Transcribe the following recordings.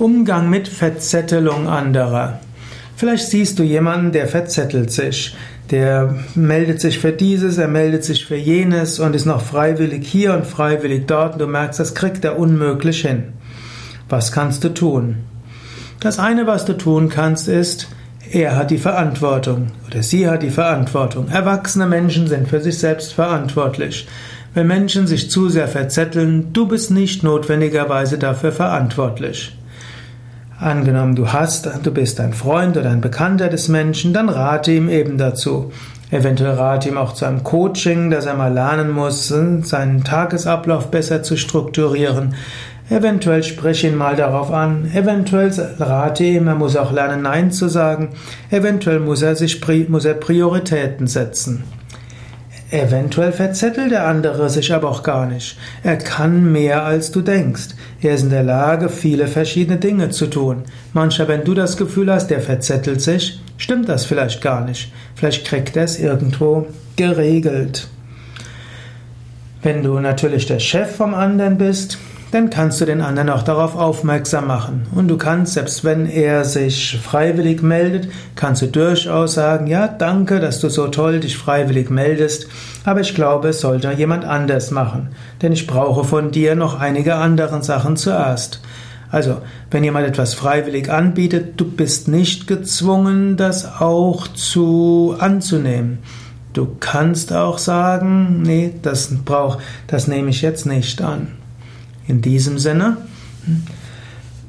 Umgang mit Verzettelung anderer. Vielleicht siehst du jemanden, der verzettelt sich. Der meldet sich für dieses, er meldet sich für jenes und ist noch freiwillig hier und freiwillig dort. Und du merkst, das kriegt er unmöglich hin. Was kannst du tun? Das eine, was du tun kannst, ist, er hat die Verantwortung oder sie hat die Verantwortung. Erwachsene Menschen sind für sich selbst verantwortlich. Wenn Menschen sich zu sehr verzetteln, du bist nicht notwendigerweise dafür verantwortlich. Angenommen, du hast, du bist ein Freund oder ein Bekannter des Menschen, dann rate ihm eben dazu. Eventuell rate ihm auch zu einem Coaching, dass er mal lernen muss, seinen Tagesablauf besser zu strukturieren. Eventuell spreche ihn mal darauf an. Eventuell rate ihm, er muss auch lernen, Nein zu sagen. Eventuell muss er sich, muss er Prioritäten setzen. Eventuell verzettelt der andere sich aber auch gar nicht. Er kann mehr als du denkst. Er ist in der Lage, viele verschiedene Dinge zu tun. Manchmal, wenn du das Gefühl hast, der verzettelt sich, stimmt das vielleicht gar nicht. Vielleicht kriegt er es irgendwo geregelt. Wenn du natürlich der Chef vom anderen bist, dann kannst du den anderen auch darauf aufmerksam machen. Und du kannst, selbst wenn er sich freiwillig meldet, kannst du durchaus sagen, ja, danke, dass du so toll dich freiwillig meldest, aber ich glaube, es sollte jemand anders machen, denn ich brauche von dir noch einige andere Sachen zuerst. Also, wenn jemand etwas freiwillig anbietet, du bist nicht gezwungen, das auch zu anzunehmen. Du kannst auch sagen, nee, das brauch, das nehme ich jetzt nicht an. In diesem Sinne,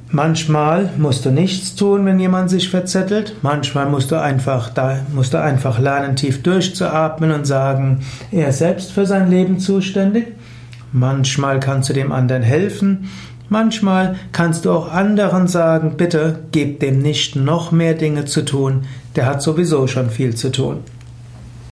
manchmal musst du nichts tun, wenn jemand sich verzettelt. Manchmal musst du einfach, da musst du einfach lernen, tief durchzuatmen und sagen, er ist selbst für sein Leben zuständig. Manchmal kannst du dem anderen helfen. Manchmal kannst du auch anderen sagen, bitte gib dem nicht noch mehr Dinge zu tun. Der hat sowieso schon viel zu tun.